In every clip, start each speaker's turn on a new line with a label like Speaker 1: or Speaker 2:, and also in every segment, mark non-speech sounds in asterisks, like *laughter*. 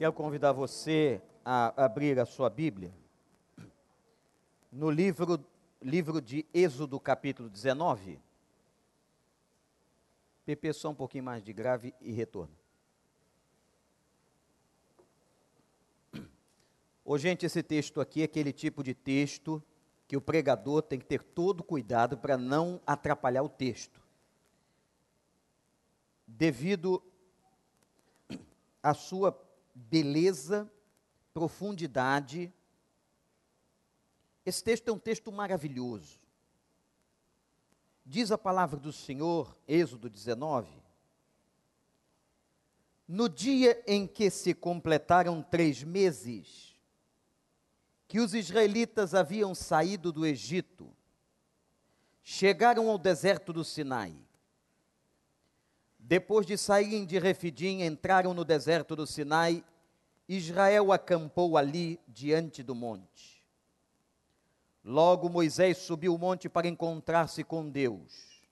Speaker 1: Quero convidar você a abrir a sua Bíblia no livro, livro de Êxodo, capítulo 19. PP, só um pouquinho mais de grave e retorno. Ô, gente, esse texto aqui é aquele tipo de texto que o pregador tem que ter todo cuidado para não atrapalhar o texto. Devido à sua beleza, profundidade. Esse texto é um texto maravilhoso. Diz a palavra do Senhor, Êxodo 19. No dia em que se completaram três meses, que os israelitas haviam saído do Egito, chegaram ao deserto do Sinai. Depois de saírem de Refidim, entraram no deserto do Sinai. Israel acampou ali diante do monte. Logo Moisés subiu o monte para encontrar-se com Deus.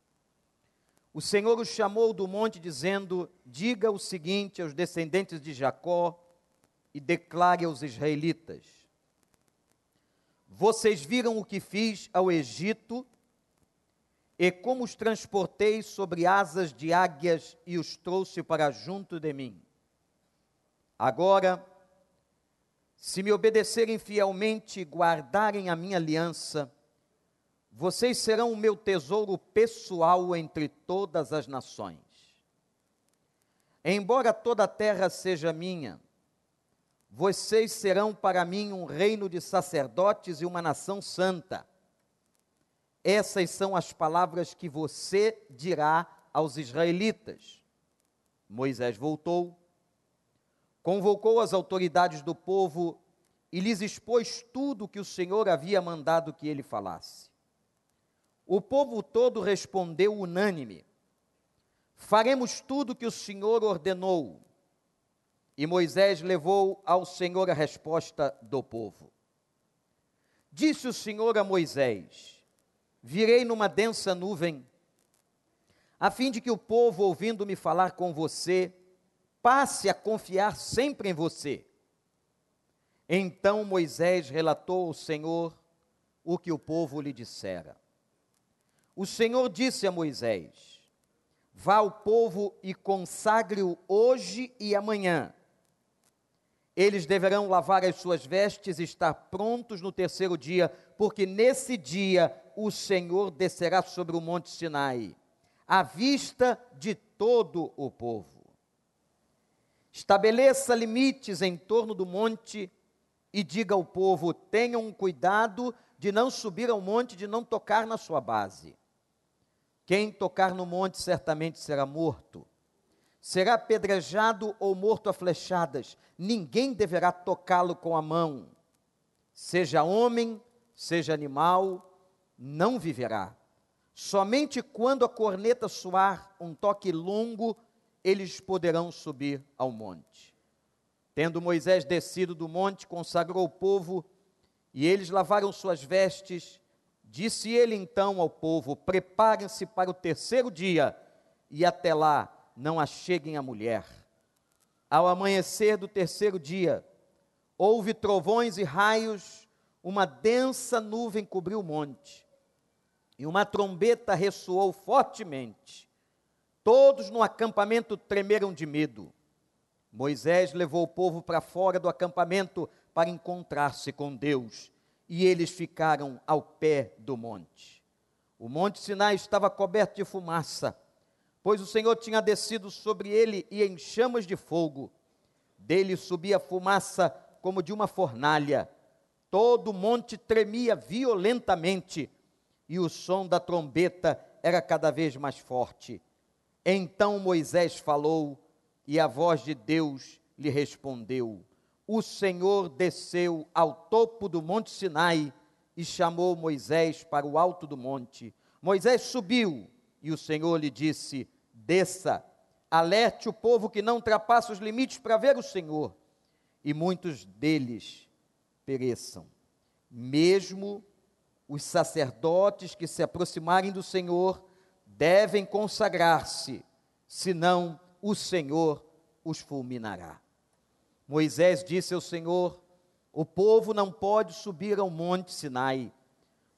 Speaker 1: O Senhor o chamou do monte, dizendo: Diga o seguinte aos descendentes de Jacó e declare aos israelitas: Vocês viram o que fiz ao Egito e como os transportei sobre asas de águias e os trouxe para junto de mim. Agora, se me obedecerem fielmente e guardarem a minha aliança, vocês serão o meu tesouro pessoal entre todas as nações. Embora toda a terra seja minha, vocês serão para mim um reino de sacerdotes e uma nação santa. Essas são as palavras que você dirá aos israelitas. Moisés voltou, convocou as autoridades do povo e lhes expôs tudo o que o Senhor havia mandado que ele falasse. O povo todo respondeu unânime: Faremos tudo o que o Senhor ordenou. E Moisés levou ao Senhor a resposta do povo. Disse o Senhor a Moisés: virei numa densa nuvem, a fim de que o povo, ouvindo-me falar com você, passe a confiar sempre em você. Então Moisés relatou ao Senhor o que o povo lhe dissera. O Senhor disse a Moisés: Vá ao povo e consagre-o hoje e amanhã. Eles deverão lavar as suas vestes e estar prontos no terceiro dia, porque nesse dia o Senhor descerá sobre o monte Sinai, à vista de todo o povo. Estabeleça limites em torno do monte e diga ao povo: tenham cuidado de não subir ao monte, de não tocar na sua base. Quem tocar no monte certamente será morto. Será apedrejado ou morto a flechadas. Ninguém deverá tocá-lo com a mão, seja homem, seja animal, não viverá. Somente quando a corneta soar um toque longo, eles poderão subir ao monte. Tendo Moisés descido do monte, consagrou o povo, e eles lavaram suas vestes. Disse ele então ao povo: Preparem-se para o terceiro dia, e até lá não acheguem a mulher. Ao amanhecer do terceiro dia, houve trovões e raios, uma densa nuvem cobriu o monte e uma trombeta ressoou fortemente. Todos no acampamento tremeram de medo. Moisés levou o povo para fora do acampamento para encontrar-se com Deus, e eles ficaram ao pé do monte. O monte Sinai estava coberto de fumaça, pois o Senhor tinha descido sobre ele e em chamas de fogo. Dele subia fumaça como de uma fornalha. Todo o monte tremia violentamente e o som da trombeta era cada vez mais forte. Então Moisés falou, e a voz de Deus lhe respondeu: O Senhor desceu ao topo do monte Sinai e chamou Moisés para o alto do monte. Moisés subiu e o Senhor lhe disse: Desça, alerte o povo que não ultrapassa os limites para ver o Senhor, e muitos deles pereçam. Mesmo os sacerdotes que se aproximarem do Senhor devem consagrar-se, senão o Senhor os fulminará. Moisés disse ao Senhor: O povo não pode subir ao monte Sinai,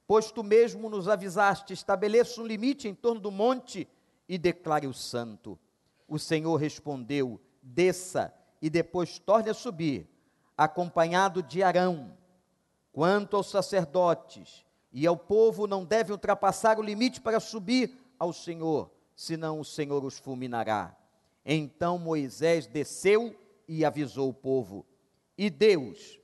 Speaker 1: pois tu mesmo nos avisaste: estabeleça um limite em torno do monte e declare o santo. O Senhor respondeu: Desça e depois torne a subir, acompanhado de Arão. Quanto aos sacerdotes e ao povo, não devem ultrapassar o limite para subir ao Senhor, senão o Senhor os fulminará. Então Moisés desceu e avisou o povo. E Deus,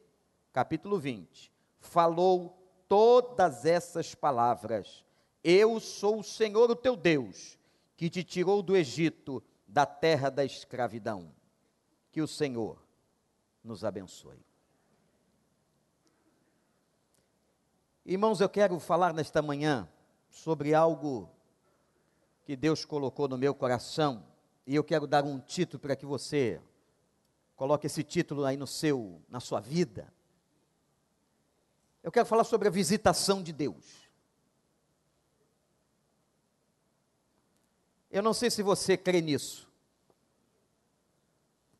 Speaker 1: capítulo 20, falou todas essas palavras: Eu sou o Senhor, o teu Deus, que te tirou do Egito, da terra da escravidão. Que o Senhor nos abençoe. Irmãos, eu quero falar nesta manhã sobre algo que Deus colocou no meu coração, e eu quero dar um título para que você coloque esse título aí no seu, na sua vida. Eu quero falar sobre a visitação de Deus. Eu não sei se você crê nisso.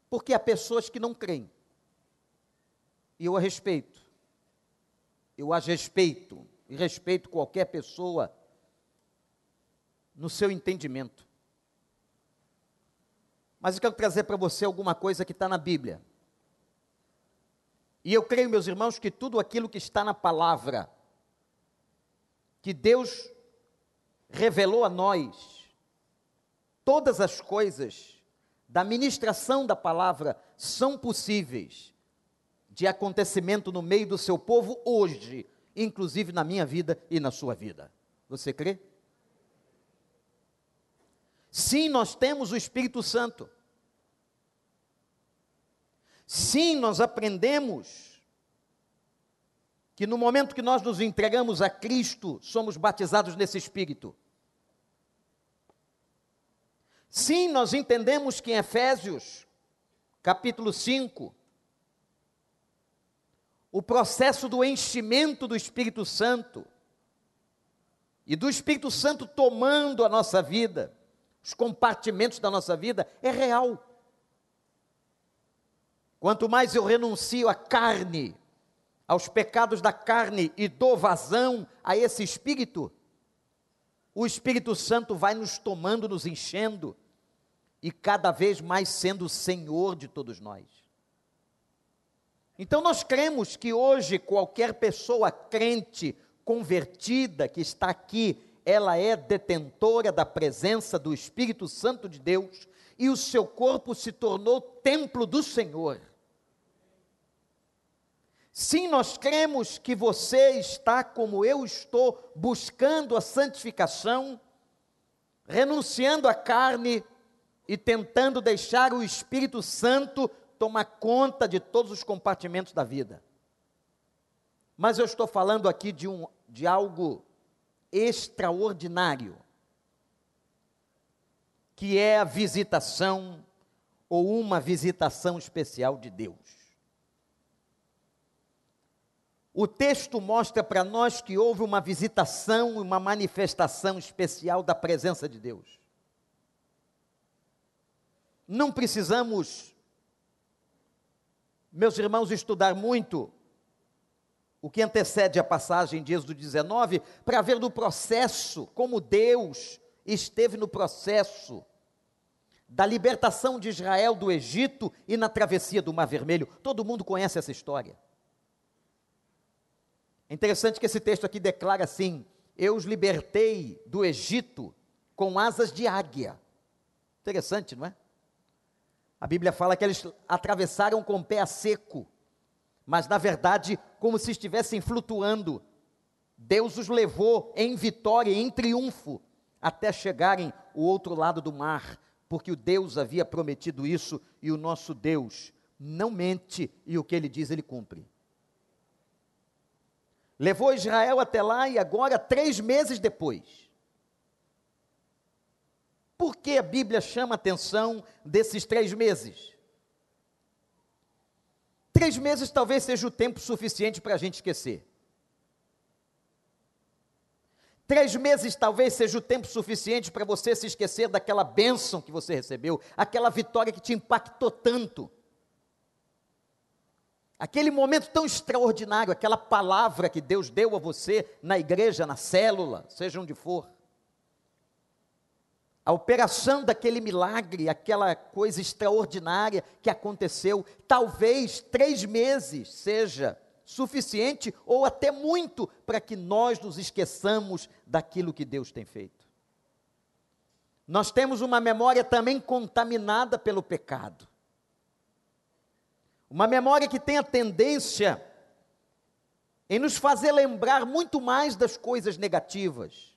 Speaker 1: Porque há pessoas que não creem. E eu a respeito. Eu as respeito. E respeito qualquer pessoa no seu entendimento. Mas eu quero trazer para você alguma coisa que está na Bíblia. E eu creio, meus irmãos, que tudo aquilo que está na palavra, que Deus revelou a nós, todas as coisas da ministração da palavra são possíveis de acontecimento no meio do seu povo hoje, inclusive na minha vida e na sua vida. Você crê? Sim, nós temos o Espírito Santo. Sim, nós aprendemos que no momento que nós nos entregamos a Cristo, somos batizados nesse Espírito. Sim, nós entendemos que em Efésios, capítulo 5, o processo do enchimento do Espírito Santo e do Espírito Santo tomando a nossa vida, os compartimentos da nossa vida, é real. Quanto mais eu renuncio à carne, aos pecados da carne e dou vazão a esse espírito, o Espírito Santo vai nos tomando, nos enchendo e cada vez mais sendo o Senhor de todos nós. Então nós cremos que hoje qualquer pessoa crente, convertida, que está aqui ela é detentora da presença do Espírito Santo de Deus e o seu corpo se tornou templo do Senhor. Sim, nós cremos que você está como eu estou, buscando a santificação, renunciando à carne e tentando deixar o Espírito Santo tomar conta de todos os compartimentos da vida. Mas eu estou falando aqui de, um, de algo extraordinário, que é a visitação ou uma visitação especial de Deus. O texto mostra para nós que houve uma visitação, uma manifestação especial da presença de Deus. Não precisamos, meus irmãos, estudar muito o que antecede a passagem de Êxodo 19, para ver no processo, como Deus esteve no processo da libertação de Israel do Egito e na travessia do Mar Vermelho. Todo mundo conhece essa história. É interessante que esse texto aqui declara assim: Eu os libertei do Egito com asas de águia. Interessante, não é? A Bíblia fala que eles atravessaram com o pé a seco mas na verdade, como se estivessem flutuando. Deus os levou em vitória, em triunfo, até chegarem ao outro lado do mar, porque o Deus havia prometido isso e o nosso Deus não mente e o que ele diz ele cumpre. Levou Israel até lá e agora, três meses depois. Por que a Bíblia chama a atenção desses três meses? Três meses talvez seja o tempo suficiente para a gente esquecer. Três meses talvez seja o tempo suficiente para você se esquecer daquela bênção que você recebeu, aquela vitória que te impactou tanto. aquele momento tão extraordinário, aquela palavra que Deus deu a você na igreja, na célula, seja onde for. A operação daquele milagre, aquela coisa extraordinária que aconteceu, talvez três meses seja suficiente ou até muito para que nós nos esqueçamos daquilo que Deus tem feito. Nós temos uma memória também contaminada pelo pecado. Uma memória que tem a tendência em nos fazer lembrar muito mais das coisas negativas.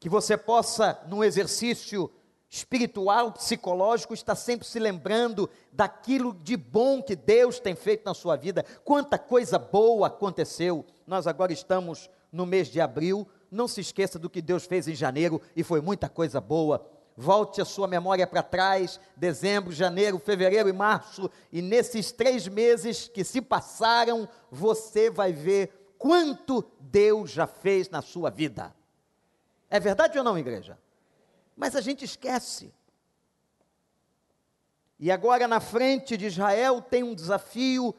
Speaker 1: Que você possa, num exercício espiritual, psicológico, estar sempre se lembrando daquilo de bom que Deus tem feito na sua vida. Quanta coisa boa aconteceu. Nós agora estamos no mês de abril, não se esqueça do que Deus fez em janeiro e foi muita coisa boa. Volte a sua memória para trás, dezembro, janeiro, fevereiro e março, e nesses três meses que se passaram, você vai ver quanto Deus já fez na sua vida. É verdade ou não, igreja? Mas a gente esquece. E agora, na frente de Israel, tem um desafio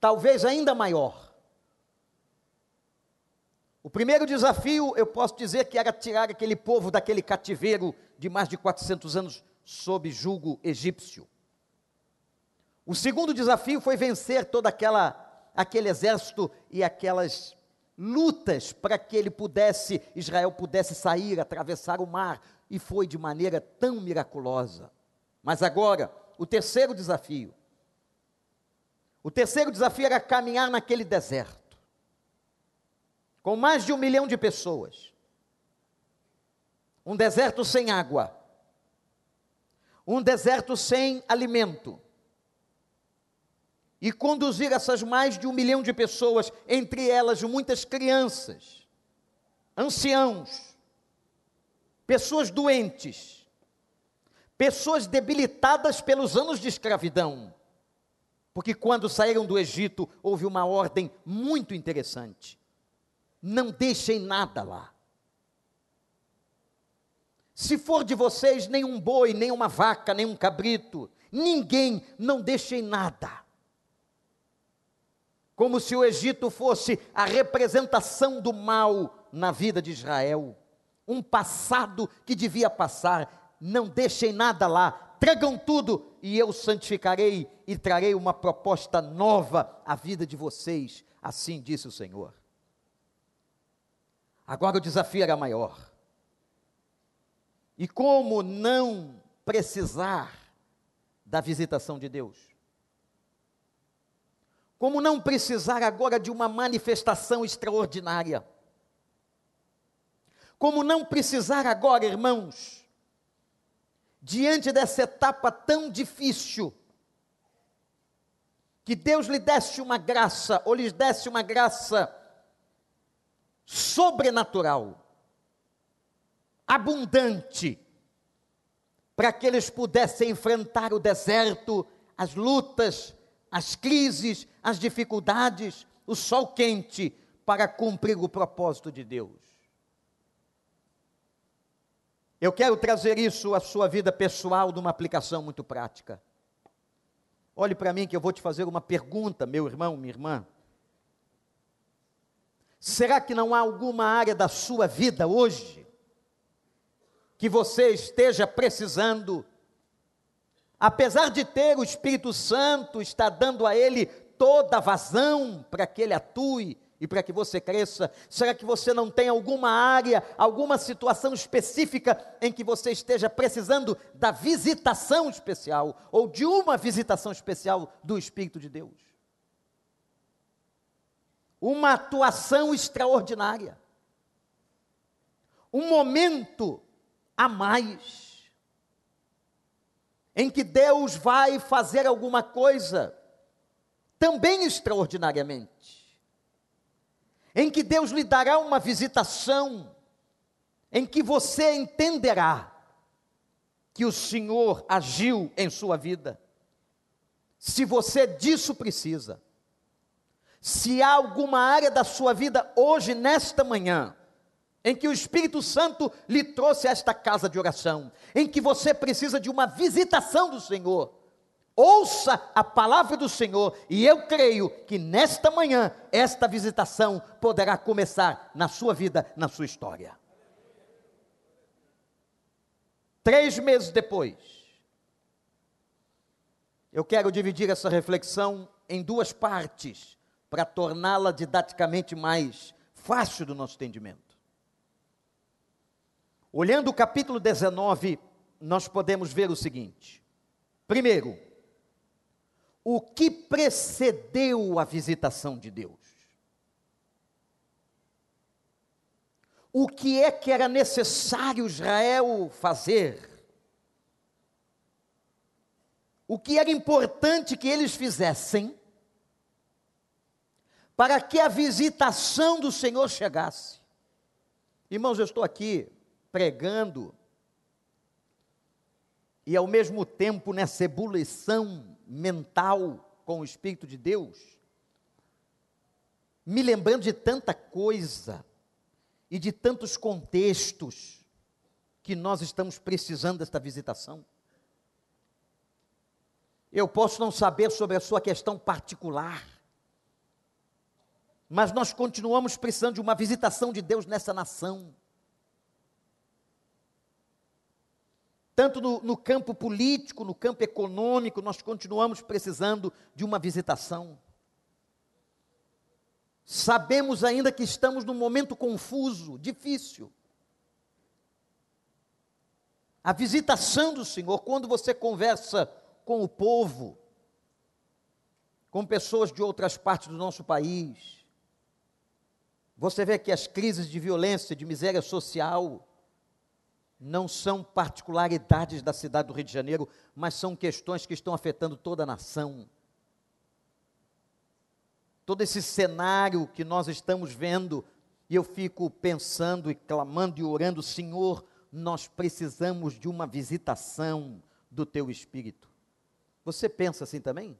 Speaker 1: talvez ainda maior. O primeiro desafio, eu posso dizer que era tirar aquele povo daquele cativeiro de mais de 400 anos sob julgo egípcio. O segundo desafio foi vencer todo aquela, aquele exército e aquelas lutas para que ele pudesse, Israel pudesse sair, atravessar o mar, e foi de maneira tão miraculosa. Mas agora, o terceiro desafio. O terceiro desafio era caminhar naquele deserto com mais de um milhão de pessoas, um deserto sem água, um deserto sem alimento, e conduzir essas mais de um milhão de pessoas, entre elas muitas crianças, anciãos, pessoas doentes, pessoas debilitadas pelos anos de escravidão. Porque quando saíram do Egito, houve uma ordem muito interessante não deixem nada lá. Se for de vocês, nem um boi, nem uma vaca, nem um cabrito, ninguém, não deixem nada. Como se o Egito fosse a representação do mal na vida de Israel, um passado que devia passar. Não deixem nada lá, tragam tudo e eu santificarei e trarei uma proposta nova à vida de vocês, assim disse o Senhor. Agora o desafio era maior. E como não precisar da visitação de Deus? Como não precisar agora de uma manifestação extraordinária? Como não precisar agora, irmãos, diante dessa etapa tão difícil, que Deus lhe desse uma graça, ou lhes desse uma graça sobrenatural, abundante, para que eles pudessem enfrentar o deserto, as lutas, as crises, as dificuldades, o sol quente, para cumprir o propósito de Deus. Eu quero trazer isso à sua vida pessoal numa aplicação muito prática. Olhe para mim que eu vou te fazer uma pergunta, meu irmão, minha irmã. Será que não há alguma área da sua vida hoje que você esteja precisando? Apesar de ter o Espírito Santo, está dando a ele toda a vazão para que ele atue e para que você cresça? Será que você não tem alguma área, alguma situação específica em que você esteja precisando da visitação especial ou de uma visitação especial do Espírito de Deus? uma atuação extraordinária, um momento a mais, em que Deus vai fazer alguma coisa também extraordinariamente, em que Deus lhe dará uma visitação, em que você entenderá que o Senhor agiu em sua vida. Se você disso precisa, se há alguma área da sua vida hoje, nesta manhã, em que o Espírito Santo lhe trouxe esta casa de oração, em que você precisa de uma visitação do Senhor, Ouça a palavra do Senhor e eu creio que nesta manhã esta visitação poderá começar na sua vida, na sua história. Três meses depois, eu quero dividir essa reflexão em duas partes para torná-la didaticamente mais fácil do nosso entendimento. Olhando o capítulo 19, nós podemos ver o seguinte: primeiro, o que precedeu a visitação de Deus? O que é que era necessário Israel fazer? O que era importante que eles fizessem para que a visitação do Senhor chegasse? Irmãos, eu estou aqui pregando e ao mesmo tempo nessa ebulição mental com o Espírito de Deus, me lembrando de tanta coisa e de tantos contextos que nós estamos precisando desta visitação. Eu posso não saber sobre a sua questão particular, mas nós continuamos precisando de uma visitação de Deus nessa nação. Tanto no, no, campo político, no campo econômico, nós continuamos precisando de uma visitação. Sabemos ainda que estamos num momento confuso, difícil. A visitação do Senhor, quando você conversa com o povo, com pessoas de outras partes do nosso país, você vê que as crises de violência, de miséria social, não são particularidades da cidade do Rio de Janeiro, mas são questões que estão afetando toda a nação. Todo esse cenário que nós estamos vendo, e eu fico pensando e clamando e orando, Senhor, nós precisamos de uma visitação do teu espírito. Você pensa assim também?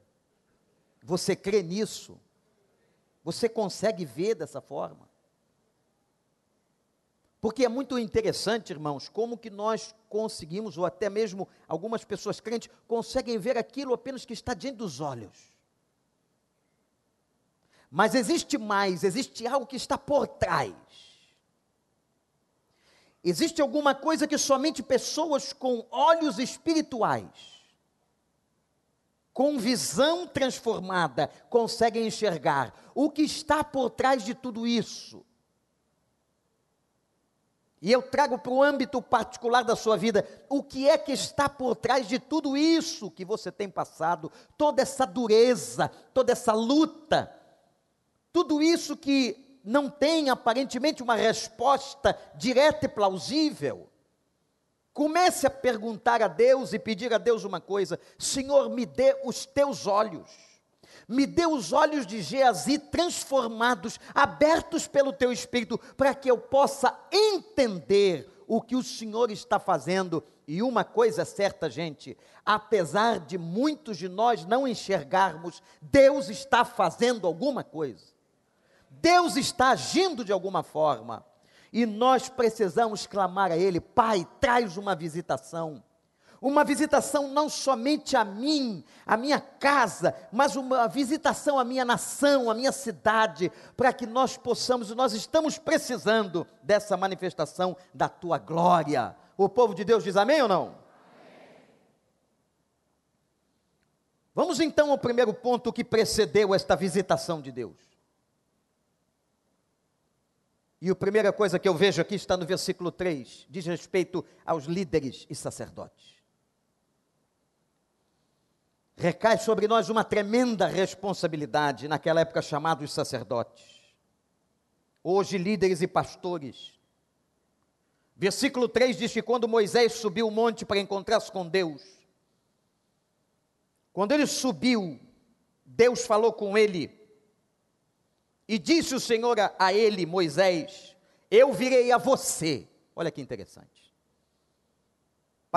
Speaker 1: Você crê nisso? Você consegue ver dessa forma? Porque é muito interessante, irmãos, como que nós conseguimos, ou até mesmo algumas pessoas crentes, conseguem ver aquilo apenas que está diante dos olhos. Mas existe mais, existe algo que está por trás. Existe alguma coisa que somente pessoas com olhos espirituais, com visão transformada, conseguem enxergar. O que está por trás de tudo isso? E eu trago para o âmbito particular da sua vida o que é que está por trás de tudo isso que você tem passado, toda essa dureza, toda essa luta, tudo isso que não tem aparentemente uma resposta direta e plausível. Comece a perguntar a Deus e pedir a Deus uma coisa: Senhor, me dê os teus olhos me dê os olhos de Geazi transformados, abertos pelo teu espírito, para que eu possa entender o que o Senhor está fazendo. E uma coisa é certa, gente, apesar de muitos de nós não enxergarmos, Deus está fazendo alguma coisa. Deus está agindo de alguma forma. E nós precisamos clamar a Ele, Pai, traz uma visitação uma visitação não somente a mim, a minha casa, mas uma visitação à minha nação, à minha cidade, para que nós possamos, nós estamos precisando dessa manifestação da tua glória. O povo de Deus diz amém ou não? Vamos então ao primeiro ponto que precedeu esta visitação de Deus. E a primeira coisa que eu vejo aqui está no versículo 3, diz respeito aos líderes e sacerdotes recai sobre nós uma tremenda responsabilidade, naquela época chamados sacerdotes, hoje líderes e pastores. Versículo 3 diz que quando Moisés subiu o monte para encontrar-se com Deus, quando ele subiu, Deus falou com ele, e disse o Senhor a, a ele, Moisés: Eu virei a você. Olha que interessante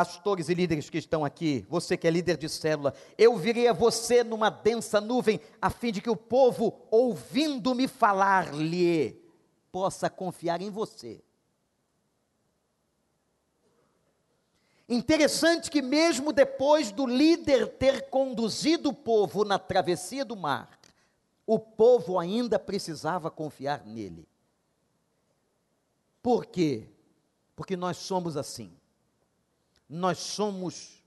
Speaker 1: pastores e líderes que estão aqui, você que é líder de célula, eu virei a você numa densa nuvem, a fim de que o povo, ouvindo-me falar-lhe, possa confiar em você. Interessante que, mesmo depois do líder ter conduzido o povo na travessia do mar, o povo ainda precisava confiar nele. Por quê? Porque nós somos assim. Nós somos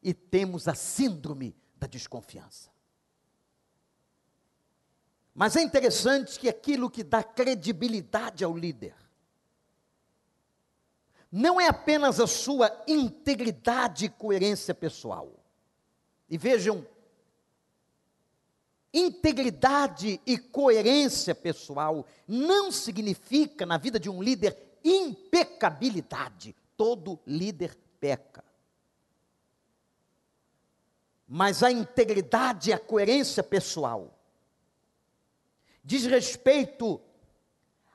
Speaker 1: e temos a síndrome da desconfiança. Mas é interessante que aquilo que dá credibilidade ao líder não é apenas a sua integridade e coerência pessoal. E vejam, integridade e coerência pessoal não significa na vida de um líder impecabilidade. Todo líder peca. Mas a integridade e a coerência pessoal diz respeito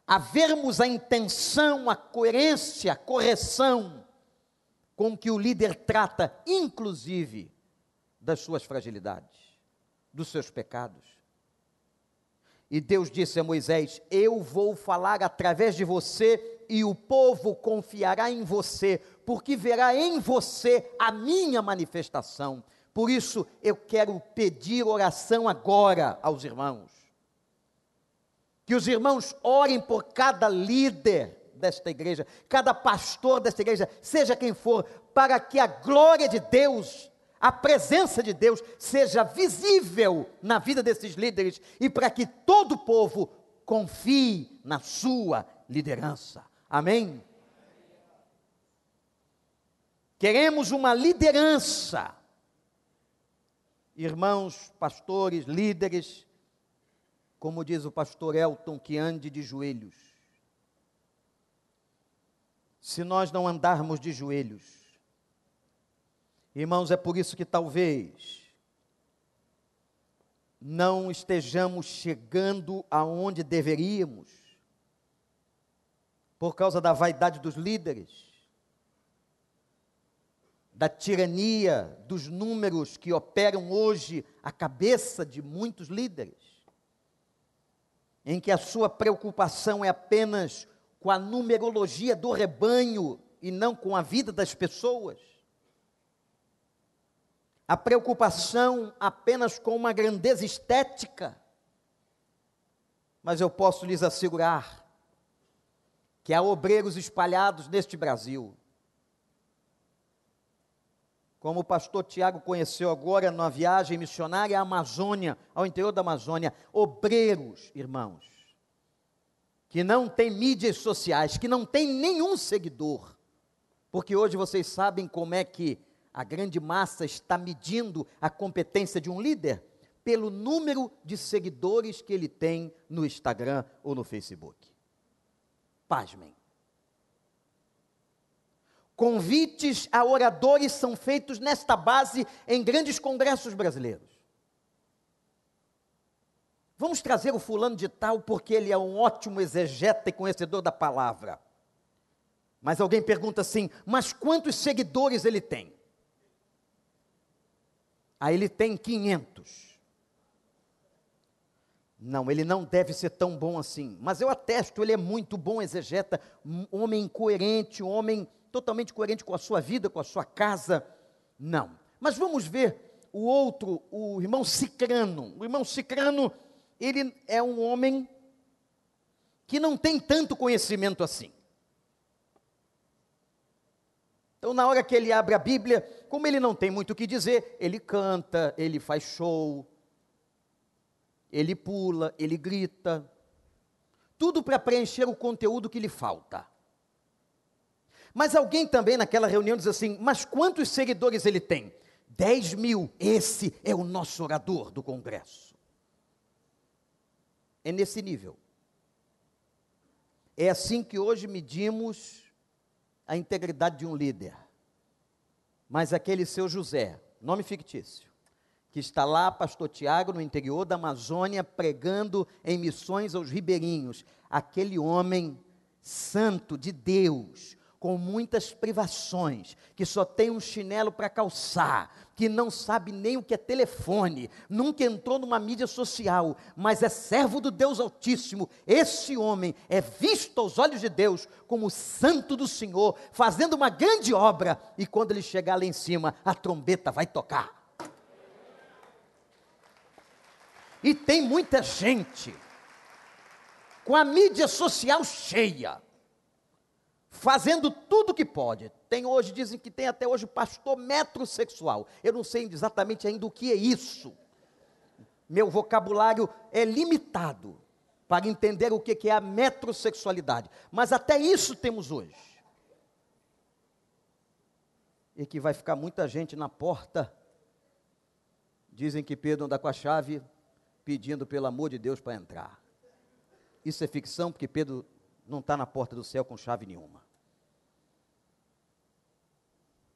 Speaker 1: a vermos a intenção, a coerência, a correção com que o líder trata, inclusive, das suas fragilidades, dos seus pecados. E Deus disse a Moisés: Eu vou falar através de você, e o povo confiará em você, porque verá em você a minha manifestação. Por isso, eu quero pedir oração agora aos irmãos que os irmãos orem por cada líder desta igreja, cada pastor desta igreja, seja quem for, para que a glória de Deus, a presença de Deus seja visível na vida desses líderes e para que todo o povo confie na sua liderança. Amém? Queremos uma liderança. Irmãos, pastores, líderes, como diz o pastor Elton, que ande de joelhos. Se nós não andarmos de joelhos, irmãos, é por isso que talvez não estejamos chegando aonde deveríamos, por causa da vaidade dos líderes, da tirania dos números que operam hoje a cabeça de muitos líderes em que a sua preocupação é apenas com a numerologia do rebanho e não com a vida das pessoas. A preocupação apenas com uma grandeza estética. Mas eu posso lhes assegurar que há obreiros espalhados neste Brasil. Como o pastor Tiago conheceu agora na viagem missionária à Amazônia, ao interior da Amazônia, obreiros, irmãos, que não têm mídias sociais, que não têm nenhum seguidor, porque hoje vocês sabem como é que a grande massa está medindo a competência de um líder pelo número de seguidores que ele tem no Instagram ou no Facebook. Pasmem. Convites a oradores são feitos nesta base em grandes congressos brasileiros. Vamos trazer o fulano de tal porque ele é um ótimo exegeta e conhecedor da palavra. Mas alguém pergunta assim: mas quantos seguidores ele tem? Aí ele tem 500. Não, ele não deve ser tão bom assim. Mas eu atesto, ele é muito bom exegeta, um homem coerente, um homem totalmente coerente com a sua vida, com a sua casa. Não. Mas vamos ver o outro, o irmão Cicrano. O irmão Cicrano, ele é um homem que não tem tanto conhecimento assim. Então, na hora que ele abre a Bíblia, como ele não tem muito o que dizer, ele canta, ele faz show, ele pula, ele grita, tudo para preencher o conteúdo que lhe falta. Mas alguém também naquela reunião diz assim: Mas quantos seguidores ele tem? 10 mil. Esse é o nosso orador do Congresso. É nesse nível. É assim que hoje medimos a integridade de um líder. Mas aquele seu José, nome fictício, que está lá, pastor Tiago, no interior da Amazônia, pregando em missões aos ribeirinhos, aquele homem santo de Deus, com muitas privações, que só tem um chinelo para calçar, que não sabe nem o que é telefone, nunca entrou numa mídia social, mas é servo do Deus Altíssimo. Esse homem é visto aos olhos de Deus como santo do Senhor, fazendo uma grande obra, e quando ele chegar lá em cima, a trombeta vai tocar. E tem muita gente com a mídia social cheia, fazendo tudo que pode. Tem hoje, dizem que tem até hoje pastor metrosexual. Eu não sei exatamente ainda o que é isso. Meu vocabulário é limitado para entender o que é a metrosexualidade. Mas até isso temos hoje. E que vai ficar muita gente na porta. Dizem que Pedro anda com a chave, pedindo pelo amor de Deus para entrar. Isso é ficção, porque Pedro não está na porta do céu com chave nenhuma.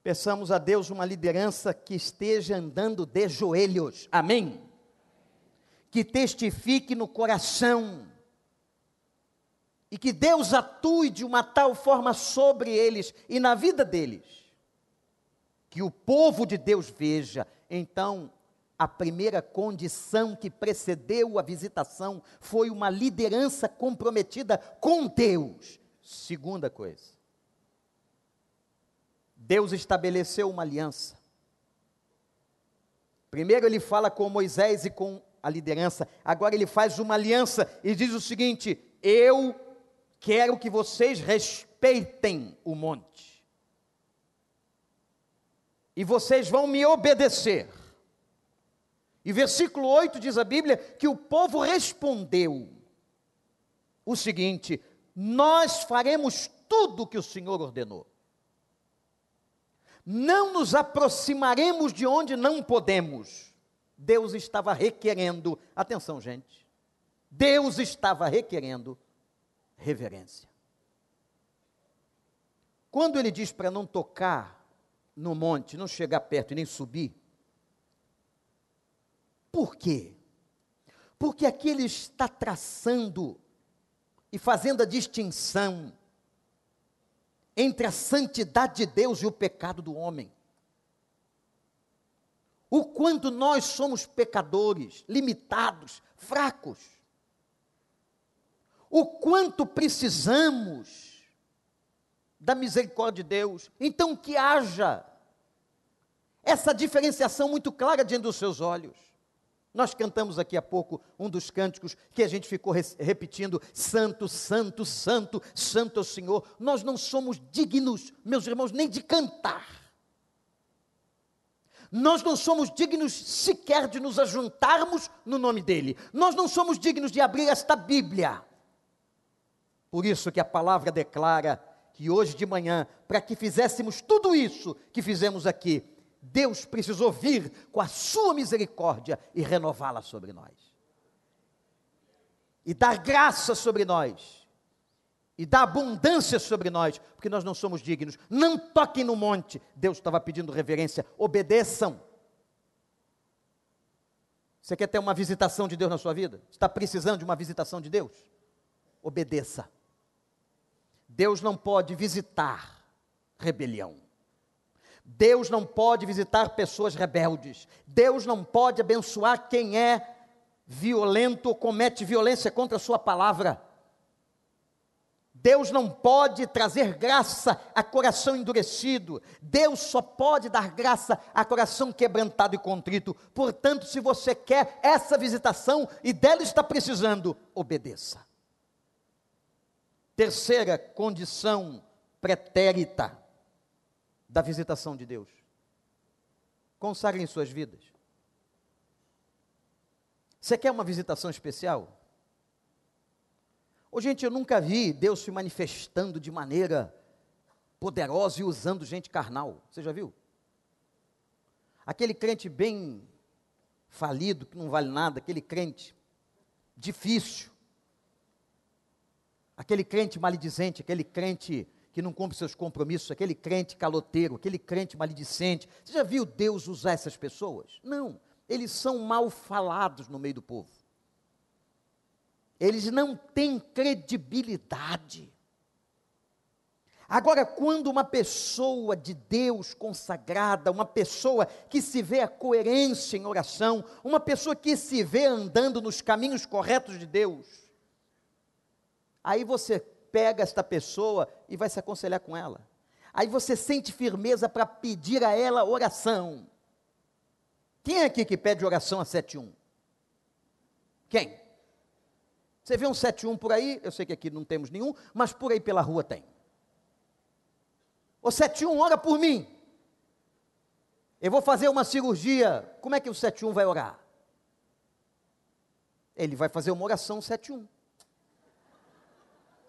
Speaker 1: Peçamos a Deus uma liderança que esteja andando de joelhos. Amém? Que testifique no coração. E que Deus atue de uma tal forma sobre eles e na vida deles. Que o povo de Deus veja. Então, a primeira condição que precedeu a visitação foi uma liderança comprometida com Deus. Segunda coisa, Deus estabeleceu uma aliança. Primeiro ele fala com Moisés e com a liderança, agora ele faz uma aliança e diz o seguinte: Eu quero que vocês respeitem o monte, e vocês vão me obedecer. E versículo 8 diz a Bíblia que o povo respondeu o seguinte: Nós faremos tudo o que o Senhor ordenou. Não nos aproximaremos de onde não podemos. Deus estava requerendo, atenção, gente. Deus estava requerendo reverência. Quando ele diz para não tocar no monte, não chegar perto e nem subir, por quê? Porque aqui ele está traçando e fazendo a distinção entre a santidade de Deus e o pecado do homem. O quanto nós somos pecadores, limitados, fracos. O quanto precisamos da misericórdia de Deus. Então, que haja essa diferenciação muito clara diante dos seus olhos. Nós cantamos aqui há pouco um dos cânticos que a gente ficou repetindo: Santo, Santo, Santo, Santo é o Senhor. Nós não somos dignos, meus irmãos, nem de cantar. Nós não somos dignos sequer de nos ajuntarmos no nome dEle. Nós não somos dignos de abrir esta Bíblia. Por isso que a palavra declara que hoje de manhã, para que fizéssemos tudo isso que fizemos aqui, Deus precisou vir com a sua misericórdia e renová-la sobre nós. E dar graça sobre nós. E dar abundância sobre nós, porque nós não somos dignos. Não toquem no monte. Deus estava pedindo reverência. Obedeçam. Você quer ter uma visitação de Deus na sua vida? Está precisando de uma visitação de Deus? Obedeça. Deus não pode visitar rebelião. Deus não pode visitar pessoas rebeldes. Deus não pode abençoar quem é violento ou comete violência contra a sua palavra. Deus não pode trazer graça a coração endurecido. Deus só pode dar graça a coração quebrantado e contrito. Portanto, se você quer essa visitação e dela está precisando, obedeça. Terceira condição pretérita da visitação de Deus. Consagrem suas vidas. Você quer uma visitação especial? Ô, gente, eu nunca vi Deus se manifestando de maneira poderosa e usando gente carnal. Você já viu? Aquele crente bem falido, que não vale nada, aquele crente difícil, aquele crente maledizente, aquele crente que não cumpre seus compromissos, aquele crente caloteiro, aquele crente maledicente. Você já viu Deus usar essas pessoas? Não. Eles são mal falados no meio do povo. Eles não têm credibilidade. Agora, quando uma pessoa de Deus consagrada, uma pessoa que se vê a coerência em oração, uma pessoa que se vê andando nos caminhos corretos de Deus, aí você pega esta pessoa e vai se aconselhar com ela. Aí você sente firmeza para pedir a ela oração. Quem é aqui que pede oração a 71? Quem? Você vê um 71 por aí? Eu sei que aqui não temos nenhum, mas por aí pela rua tem. O 71 ora por mim. Eu vou fazer uma cirurgia. Como é que o 71 vai orar? Ele vai fazer uma oração 71.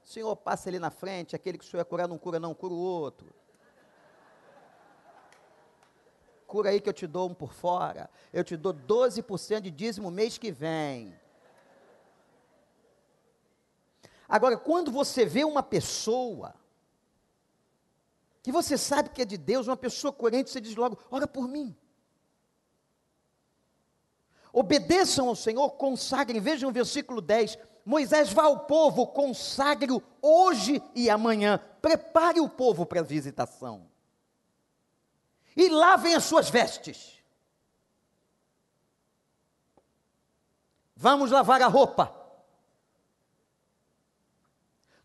Speaker 1: Senhor, passa ali na frente, aquele que o Senhor ia curar não cura não, cura o outro. Cura aí que eu te dou um por fora. Eu te dou 12% de dízimo mês que vem. Agora, quando você vê uma pessoa que você sabe que é de Deus, uma pessoa coerente, você diz logo: ora por mim. Obedeçam ao Senhor, consagrem. Vejam o versículo 10. Moisés vá ao povo, consagre-o hoje e amanhã. Prepare o povo para a visitação. E lavem as suas vestes. Vamos lavar a roupa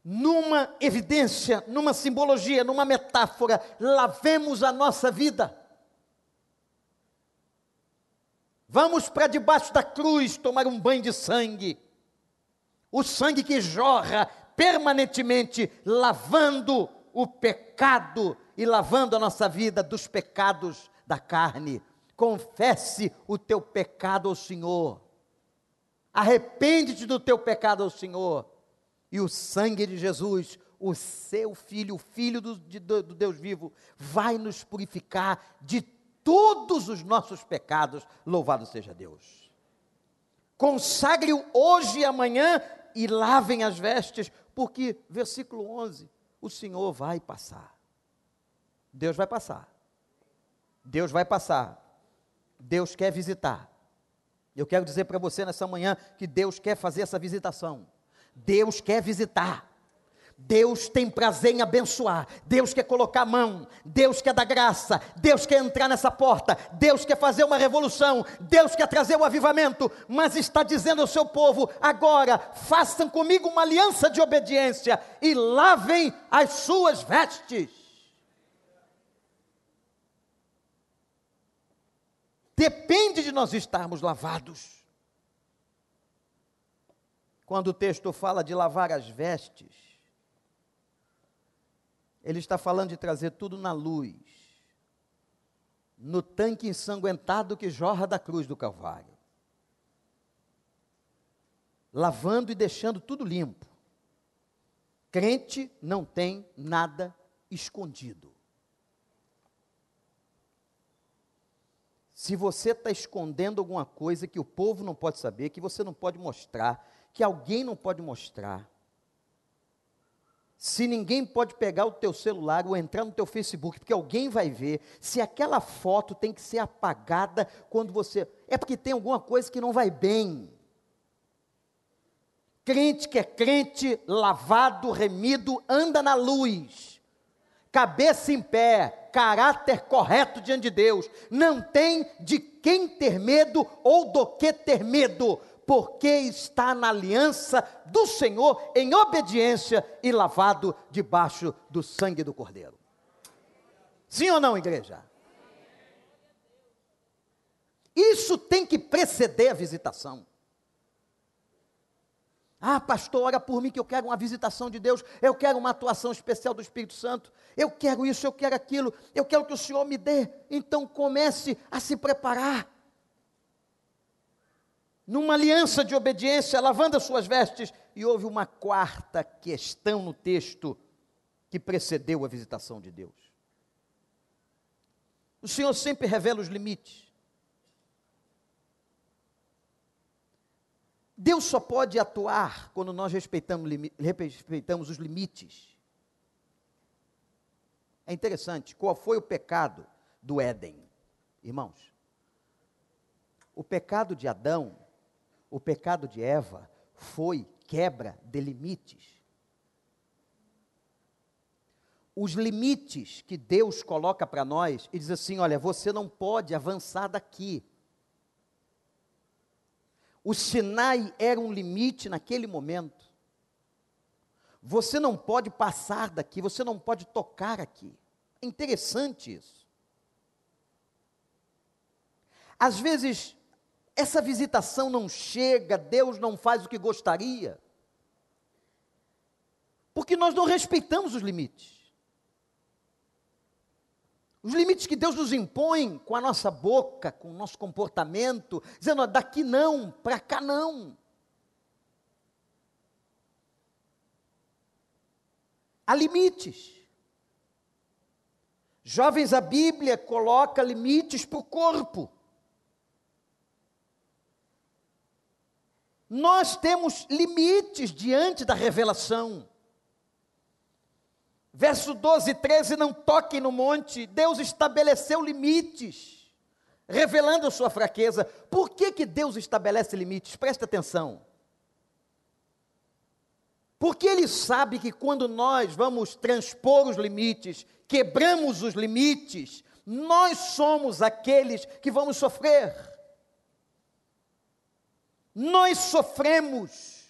Speaker 1: numa evidência, numa simbologia, numa metáfora, lavemos a nossa vida. Vamos para debaixo da cruz tomar um banho de sangue. O sangue que jorra permanentemente, lavando o pecado e lavando a nossa vida dos pecados da carne. Confesse o teu pecado ao Senhor. Arrepende-te do teu pecado ao Senhor e o sangue de Jesus, o seu Filho, o Filho do, de, do Deus vivo, vai nos purificar de todos os nossos pecados. Louvado seja Deus. Consagre-o hoje e amanhã e lavem as vestes, porque, versículo 11, o Senhor vai passar. Deus vai passar. Deus vai passar. Deus quer visitar. Eu quero dizer para você nessa manhã que Deus quer fazer essa visitação. Deus quer visitar. Deus tem prazer em abençoar, Deus quer colocar a mão, Deus quer dar graça, Deus quer entrar nessa porta, Deus quer fazer uma revolução, Deus quer trazer o um avivamento, mas está dizendo ao seu povo: agora façam comigo uma aliança de obediência e lavem as suas vestes. Depende de nós estarmos lavados. Quando o texto fala de lavar as vestes, ele está falando de trazer tudo na luz, no tanque ensanguentado que jorra da cruz do Calvário, lavando e deixando tudo limpo. Crente não tem nada escondido. Se você está escondendo alguma coisa que o povo não pode saber, que você não pode mostrar, que alguém não pode mostrar. Se ninguém pode pegar o teu celular ou entrar no teu Facebook, porque alguém vai ver, se aquela foto tem que ser apagada quando você. É porque tem alguma coisa que não vai bem. Crente que é crente, lavado, remido, anda na luz, cabeça em pé, caráter correto diante de Deus, não tem de quem ter medo ou do que ter medo, porque está na aliança do Senhor em obediência e lavado debaixo do sangue do Cordeiro. Sim ou não, igreja? Isso tem que preceder a visitação. Ah, pastor, ora por mim que eu quero uma visitação de Deus, eu quero uma atuação especial do Espírito Santo, eu quero isso, eu quero aquilo, eu quero que o Senhor me dê. Então comece a se preparar numa aliança de obediência, lavando as suas vestes, e houve uma quarta questão no texto que precedeu a visitação de Deus. O Senhor sempre revela os limites. Deus só pode atuar quando nós respeitamos, respeitamos os limites. É interessante, qual foi o pecado do Éden? Irmãos, o pecado de Adão o pecado de Eva foi quebra de limites. os limites que Deus coloca para nós e diz assim: olha, você não pode avançar daqui. O Sinai era um limite naquele momento. Você não pode passar daqui, você não pode tocar aqui. É interessante isso. Às vezes, essa visitação não chega, Deus não faz o que gostaria, porque nós não respeitamos os limites. Os limites que Deus nos impõe com a nossa boca, com o nosso comportamento, dizendo, daqui não, para cá não. Há limites. Jovens, a Bíblia coloca limites para o corpo. Nós temos limites diante da revelação. Verso 12 e 13: Não toquem no monte. Deus estabeleceu limites, revelando a sua fraqueza. Por que, que Deus estabelece limites? Presta atenção. Porque Ele sabe que quando nós vamos transpor os limites, quebramos os limites, nós somos aqueles que vamos sofrer. Nós sofremos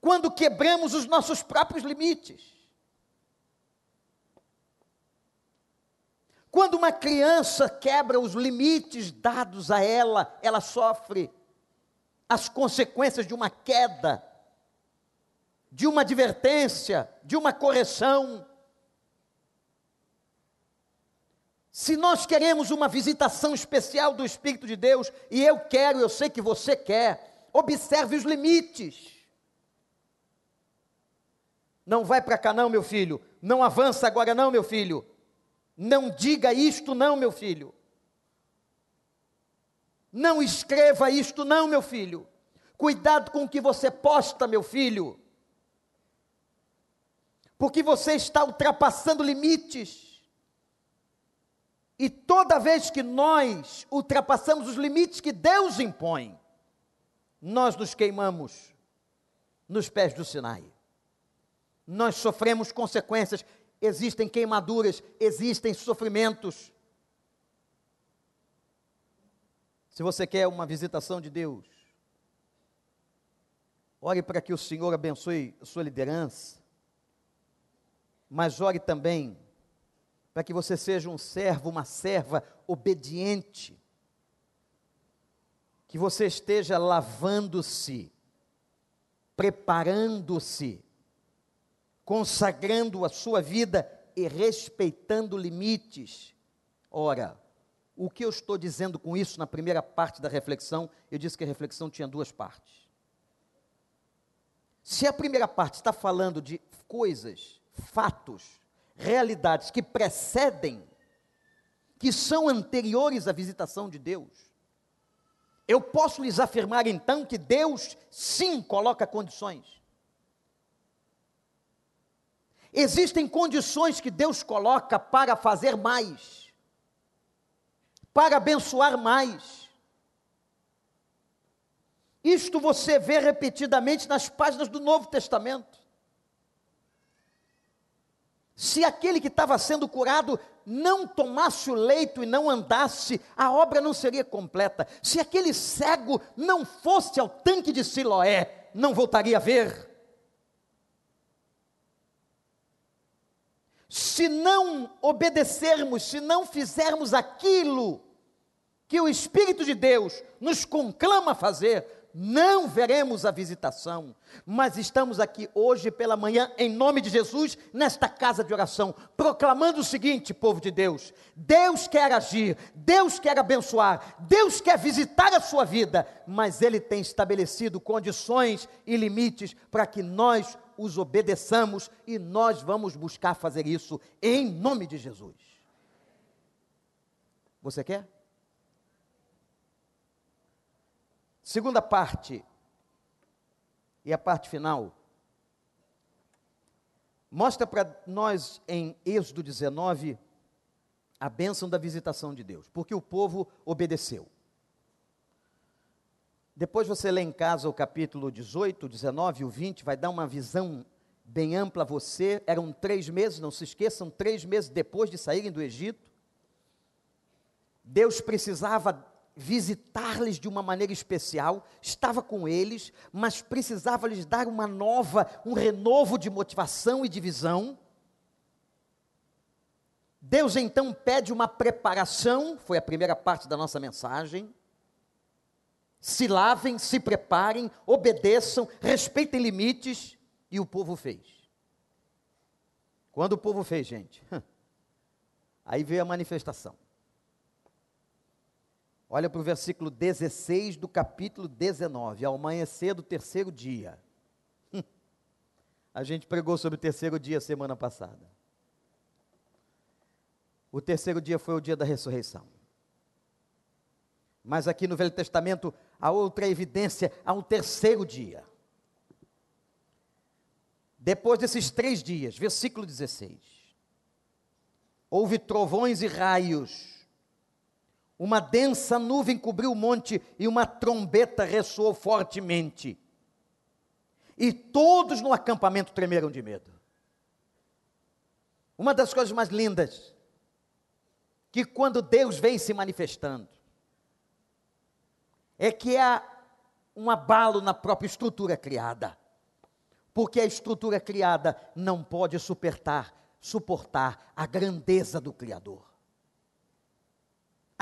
Speaker 1: quando quebramos os nossos próprios limites. Quando uma criança quebra os limites dados a ela, ela sofre as consequências de uma queda, de uma advertência, de uma correção. Se nós queremos uma visitação especial do Espírito de Deus, e eu quero, eu sei que você quer, observe os limites. Não vai para cá, não, meu filho. Não avança agora, não, meu filho. Não diga isto, não, meu filho. Não escreva isto, não, meu filho. Cuidado com o que você posta, meu filho. Porque você está ultrapassando limites. E toda vez que nós ultrapassamos os limites que Deus impõe, nós nos queimamos nos pés do Sinai. Nós sofremos consequências existem queimaduras, existem sofrimentos. Se você quer uma visitação de Deus, ore para que o Senhor abençoe a sua liderança, mas ore também para que você seja um servo, uma serva obediente, que você esteja lavando-se, preparando-se consagrando a sua vida e respeitando limites. Ora, o que eu estou dizendo com isso na primeira parte da reflexão? Eu disse que a reflexão tinha duas partes. Se a primeira parte está falando de coisas, fatos, realidades que precedem, que são anteriores à visitação de Deus, eu posso lhes afirmar então que Deus sim coloca condições. Existem condições que Deus coloca para fazer mais, para abençoar mais. Isto você vê repetidamente nas páginas do Novo Testamento. Se aquele que estava sendo curado não tomasse o leito e não andasse, a obra não seria completa. Se aquele cego não fosse ao tanque de Siloé, não voltaria a ver. se não obedecermos, se não fizermos aquilo que o Espírito de Deus nos conclama a fazer, não veremos a visitação, mas estamos aqui hoje pela manhã, em nome de Jesus, nesta casa de oração, proclamando o seguinte, povo de Deus: Deus quer agir, Deus quer abençoar, Deus quer visitar a sua vida, mas Ele tem estabelecido condições e limites para que nós os obedeçamos e nós vamos buscar fazer isso em nome de Jesus. Você quer? Segunda parte, e a parte final, mostra para nós em Êxodo 19 a bênção da visitação de Deus, porque o povo obedeceu. Depois você lê em casa o capítulo 18, 19 e o 20, vai dar uma visão bem ampla a você. Eram três meses, não se esqueçam, três meses depois de saírem do Egito. Deus precisava visitar-lhes de uma maneira especial, estava com eles, mas precisava lhes dar uma nova, um renovo de motivação e de visão. Deus então pede uma preparação, foi a primeira parte da nossa mensagem. Se lavem, se preparem, obedeçam, respeitem limites, e o povo fez. Quando o povo fez, gente, *laughs* aí veio a manifestação. Olha para o versículo 16 do capítulo 19, ao amanhecer do terceiro dia. *laughs* A gente pregou sobre o terceiro dia semana passada. O terceiro dia foi o dia da ressurreição. Mas aqui no Velho Testamento há outra evidência, há um terceiro dia. Depois desses três dias, versículo 16: houve trovões e raios uma densa nuvem cobriu o monte e uma trombeta ressoou fortemente. E todos no acampamento tremeram de medo. Uma das coisas mais lindas, que quando Deus vem se manifestando, é que há um abalo na própria estrutura criada. Porque a estrutura criada não pode suportar, suportar a grandeza do Criador.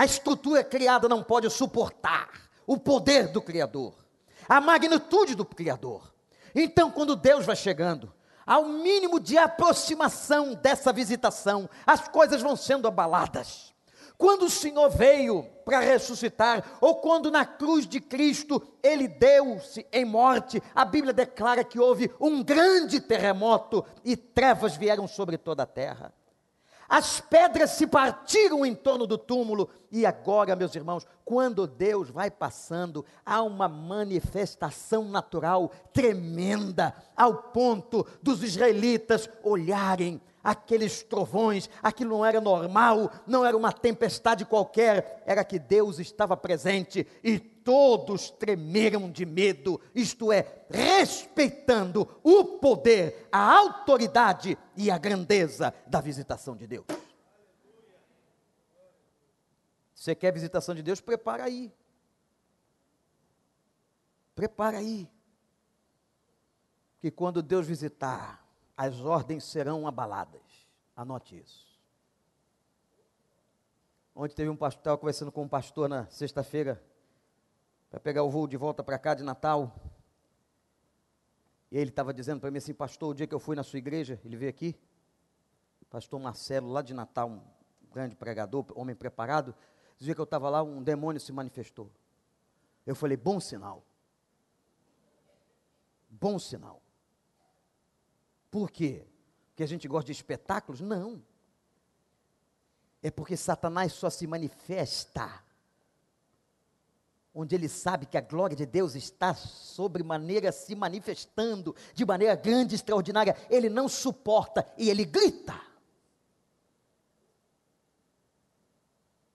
Speaker 1: A estrutura criada não pode suportar o poder do Criador, a magnitude do Criador. Então, quando Deus vai chegando, ao mínimo de aproximação dessa visitação, as coisas vão sendo abaladas. Quando o Senhor veio para ressuscitar, ou quando na cruz de Cristo ele deu-se em morte, a Bíblia declara que houve um grande terremoto e trevas vieram sobre toda a terra as pedras se partiram em torno do túmulo, e agora, meus irmãos, quando Deus vai passando, há uma manifestação natural tremenda, ao ponto dos israelitas olharem aqueles trovões, aquilo não era normal, não era uma tempestade qualquer, era que Deus estava presente e todos tremeram de medo, isto é, respeitando o poder, a autoridade e a grandeza da visitação de Deus. Você quer visitação de Deus? Prepara aí. Prepara aí. Que quando Deus visitar, as ordens serão abaladas. Anote isso. Ontem teve um pastor, estava conversando com um pastor na sexta-feira, para pegar o voo de volta para cá de Natal. E ele estava dizendo para mim assim, pastor, o dia que eu fui na sua igreja, ele veio aqui, pastor Marcelo, lá de Natal, um grande pregador, homem preparado, dia que eu estava lá, um demônio se manifestou. Eu falei, bom sinal. Bom sinal. Por quê? Porque a gente gosta de espetáculos? Não. É porque Satanás só se manifesta onde ele sabe que a glória de Deus está sobre maneira se manifestando, de maneira grande, extraordinária, ele não suporta e ele grita.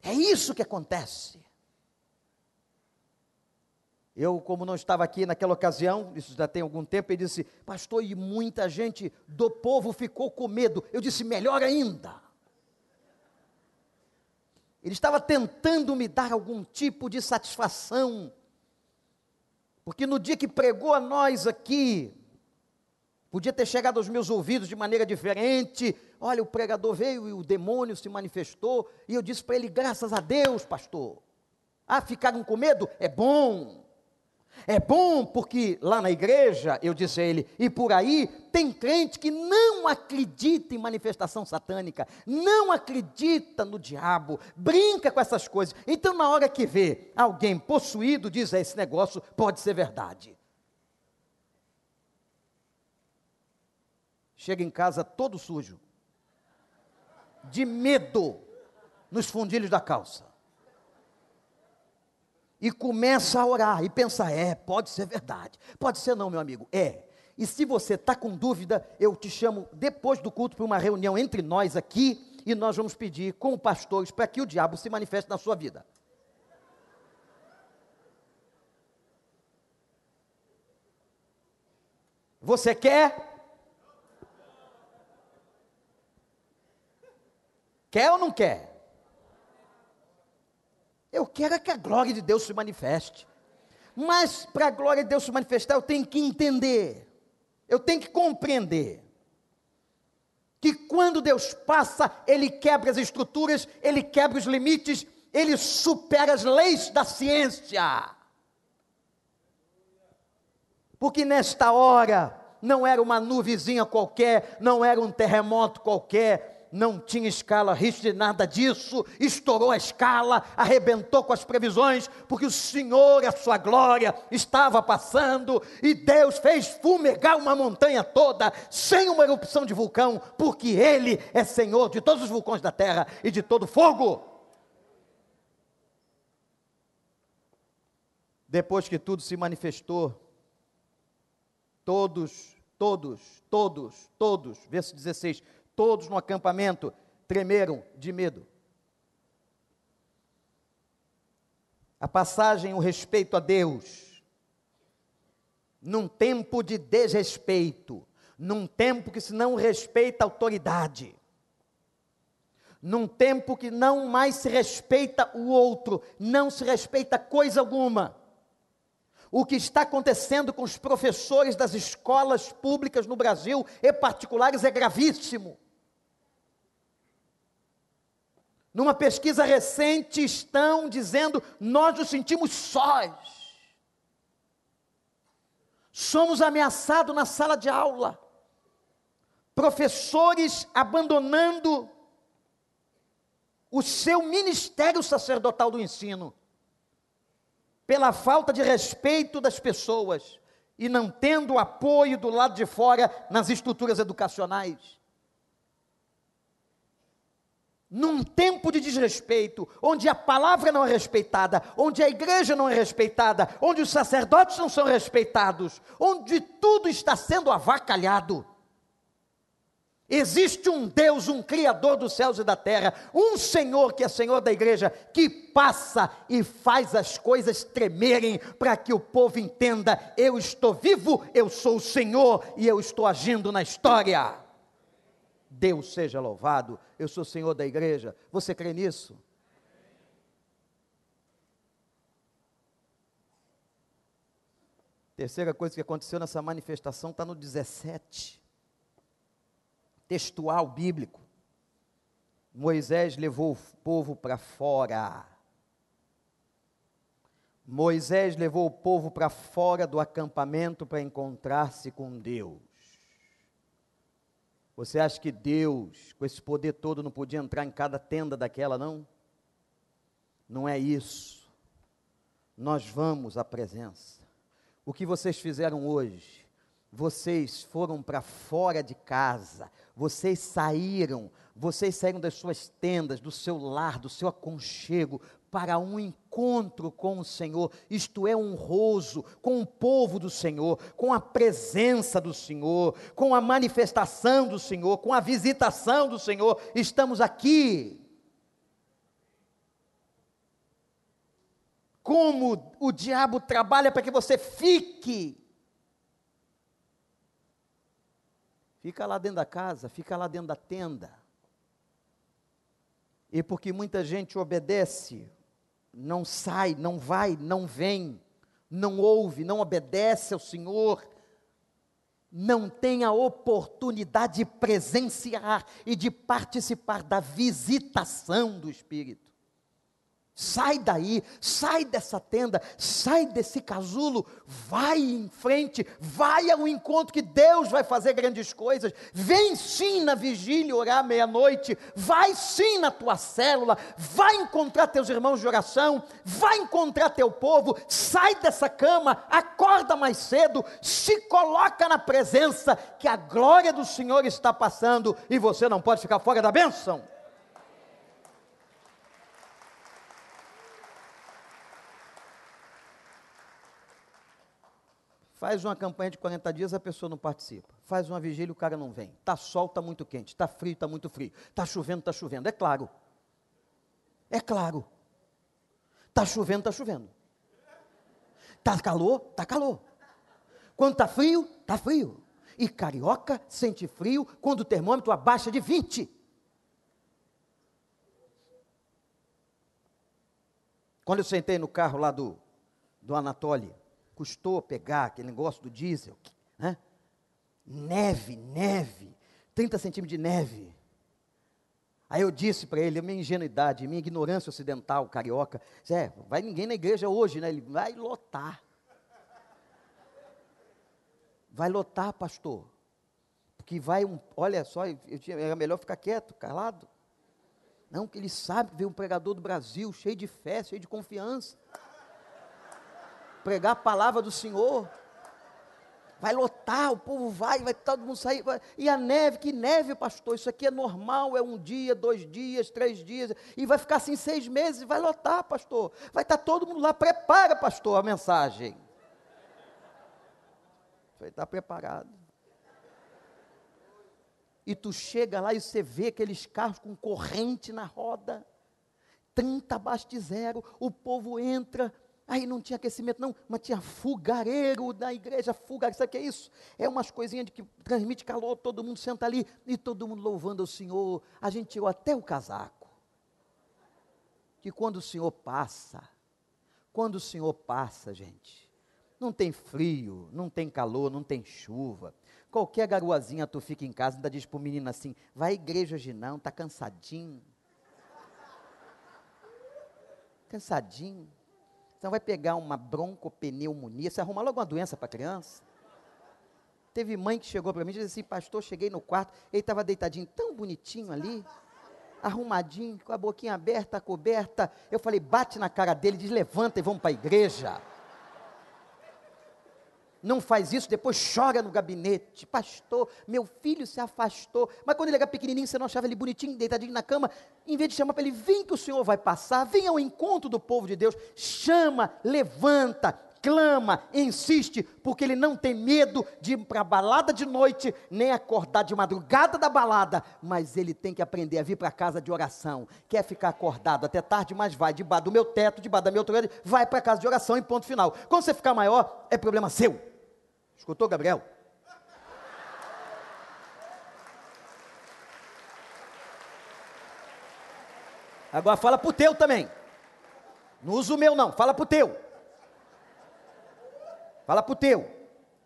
Speaker 1: É isso que acontece. Eu, como não estava aqui naquela ocasião, isso já tem algum tempo, ele disse, pastor, e muita gente do povo ficou com medo. Eu disse, melhor ainda. Ele estava tentando me dar algum tipo de satisfação. Porque no dia que pregou a nós aqui, podia ter chegado aos meus ouvidos de maneira diferente. Olha, o pregador veio e o demônio se manifestou, e eu disse para ele: graças a Deus, pastor. Ah, ficaram com medo? É bom. É bom porque lá na igreja, eu disse a ele, e por aí tem crente que não acredita em manifestação satânica, não acredita no diabo, brinca com essas coisas. Então, na hora que vê alguém possuído, diz: é, esse negócio pode ser verdade. Chega em casa todo sujo, de medo, nos fundilhos da calça e começa a orar e pensa: é, pode ser verdade. Pode ser não, meu amigo, é. E se você está com dúvida, eu te chamo depois do culto para uma reunião entre nós aqui e nós vamos pedir com pastores para que o diabo se manifeste na sua vida. Você quer? Quer ou não quer? Eu quero é que a glória de Deus se manifeste. Mas para a glória de Deus se manifestar, eu tenho que entender, eu tenho que compreender que quando Deus passa, Ele quebra as estruturas, Ele quebra os limites, Ele supera as leis da ciência. Porque nesta hora, não era uma nuvezinha qualquer, não era um terremoto qualquer, não tinha escala Richter, nada disso, estourou a escala, arrebentou com as previsões, porque o Senhor, a sua glória, estava passando, e Deus fez fumegar uma montanha toda, sem uma erupção de vulcão, porque Ele é Senhor de todos os vulcões da terra e de todo fogo. Depois que tudo se manifestou, todos, todos, todos, todos, verso 16, Todos no acampamento tremeram de medo. A passagem, o respeito a Deus, num tempo de desrespeito, num tempo que se não respeita a autoridade, num tempo que não mais se respeita o outro, não se respeita coisa alguma. O que está acontecendo com os professores das escolas públicas no Brasil e particulares é gravíssimo. Numa pesquisa recente, estão dizendo: nós nos sentimos sós. Somos ameaçados na sala de aula. Professores abandonando o seu ministério sacerdotal do ensino, pela falta de respeito das pessoas e não tendo apoio do lado de fora nas estruturas educacionais num tempo de desrespeito, onde a palavra não é respeitada, onde a igreja não é respeitada, onde os sacerdotes não são respeitados, onde tudo está sendo avacalhado. Existe um Deus, um Criador dos céus e da terra, um Senhor que é Senhor da igreja, que passa e faz as coisas tremerem para que o povo entenda: eu estou vivo, eu sou o Senhor e eu estou agindo na história. Deus seja louvado, eu sou senhor da igreja. Você crê nisso? Terceira coisa que aconteceu nessa manifestação está no 17. Textual bíblico. Moisés levou o povo para fora. Moisés levou o povo para fora do acampamento para encontrar-se com Deus. Você acha que Deus, com esse poder todo, não podia entrar em cada tenda daquela, não? Não é isso. Nós vamos à presença. O que vocês fizeram hoje? Vocês foram para fora de casa, vocês saíram, vocês saíram das suas tendas, do seu lar, do seu aconchego, para um encontro com o Senhor, isto é, honroso, com o povo do Senhor, com a presença do Senhor, com a manifestação do Senhor, com a visitação do Senhor, estamos aqui. Como o diabo trabalha para que você fique. Fica lá dentro da casa, fica lá dentro da tenda. E porque muita gente obedece não sai, não vai, não vem, não ouve, não obedece ao Senhor, não tem a oportunidade de presenciar e de participar da visitação do Espírito. Sai daí, sai dessa tenda, sai desse casulo, vai em frente, vai ao encontro que Deus vai fazer grandes coisas. Vem sim na vigília orar meia-noite, vai sim na tua célula, vai encontrar teus irmãos de oração, vai encontrar teu povo. Sai dessa cama, acorda mais cedo, se coloca na presença que a glória do Senhor está passando e você não pode ficar fora da bênção. Faz uma campanha de 40 dias, a pessoa não participa. Faz uma vigília, o cara não vem. Está sol, está muito quente. Está frio, está muito frio. Está chovendo, está chovendo. É claro. É claro. Está chovendo, está chovendo. Está calor, está calor. Quando está frio, está frio. E carioca sente frio quando o termômetro abaixa de 20. Quando eu sentei no carro lá do, do Anatoly, custou pegar aquele negócio do diesel, né? Neve, neve, 30 centímetros de neve. Aí eu disse para ele, a minha ingenuidade, minha ignorância ocidental, carioca, Zé, vai ninguém na igreja hoje, né? Ele vai lotar. Vai lotar, pastor. Porque vai um, olha só, eu tinha, era melhor ficar quieto, calado. Não, que ele sabe que veio um pregador do Brasil, cheio de fé, cheio de confiança. Pregar a palavra do Senhor. Vai lotar, o povo vai, vai todo mundo sair. Vai. E a neve, que neve, pastor? Isso aqui é normal, é um dia, dois dias, três dias. E vai ficar assim seis meses, vai lotar, pastor. Vai estar todo mundo lá. Prepara, pastor, a mensagem. Vai estar preparado e tu chega lá e você vê aqueles carros com corrente na roda, 30 abaixo de zero, o povo entra, aí não tinha aquecimento não, mas tinha fogareiro da igreja, fogareiro, sabe o que é isso? É umas coisinhas de que transmite calor, todo mundo senta ali, e todo mundo louvando o Senhor, a gente tirou até o casaco, que quando o Senhor passa, quando o Senhor passa, gente, não tem frio, não tem calor, não tem chuva, Qualquer garoazinha tu fica em casa, ainda diz pro menino assim, vai à igreja hoje não, tá cansadinho. Cansadinho. Então vai pegar uma broncopneumonia, você arruma logo uma doença para criança. Teve mãe que chegou para mim e disse assim, pastor, cheguei no quarto, ele estava deitadinho tão bonitinho ali, arrumadinho, com a boquinha aberta, coberta. Eu falei, bate na cara dele, diz, levanta e vamos para a igreja não faz isso, depois chora no gabinete. Pastor, meu filho se afastou. Mas quando ele era pequenininho, você não achava ele bonitinho, deitadinho na cama. Em vez de chamar para ele, vem que o Senhor vai passar, vem ao encontro do povo de Deus. Chama, levanta, clama, insiste, porque ele não tem medo de ir para a balada de noite, nem acordar de madrugada da balada, mas ele tem que aprender a vir para casa de oração. Quer ficar acordado até tarde, mas vai debaixo do meu teto, debaixo da minha autoridade, vai para casa de oração e ponto final. Quando você ficar maior, é problema seu. Escutou, Gabriel? Agora fala pro teu também. Não usa o meu não, fala pro teu. Fala pro teu.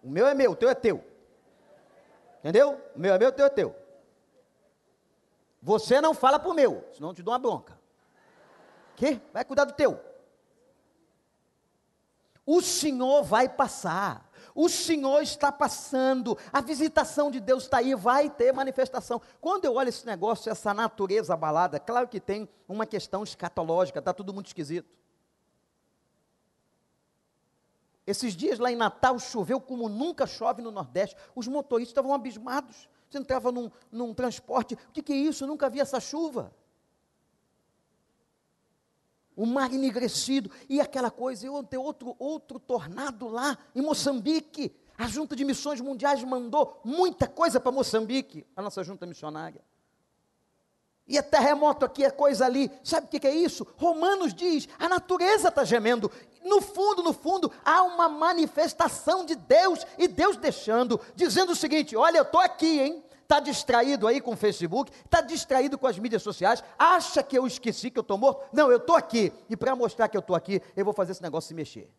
Speaker 1: O meu é meu, o teu é teu. Entendeu? O meu é meu, o teu é teu. Você não fala pro meu, senão eu te dou uma bronca. Que? Vai cuidar do teu. O Senhor vai passar. O Senhor está passando, a visitação de Deus está aí, vai ter manifestação. Quando eu olho esse negócio, essa natureza abalada, claro que tem uma questão escatológica, está tudo muito esquisito. Esses dias lá em Natal choveu como nunca chove no Nordeste. Os motoristas estavam abismados. Você entrava num, num transporte, o que, que é isso? Eu nunca vi essa chuva o mar enegrecido e aquela coisa. Eu ter outro, outro tornado lá em Moçambique. A Junta de Missões Mundiais mandou muita coisa para Moçambique, a nossa junta missionária. E é terremoto aqui, é coisa ali. Sabe o que, que é isso? Romanos diz: a natureza está gemendo. No fundo, no fundo, há uma manifestação de Deus e Deus deixando, dizendo o seguinte: olha, eu estou aqui, hein? Está distraído aí com o Facebook, está distraído com as mídias sociais, acha que eu esqueci que eu estou morto. Não, eu estou aqui. E para mostrar que eu estou aqui, eu vou fazer esse negócio se mexer.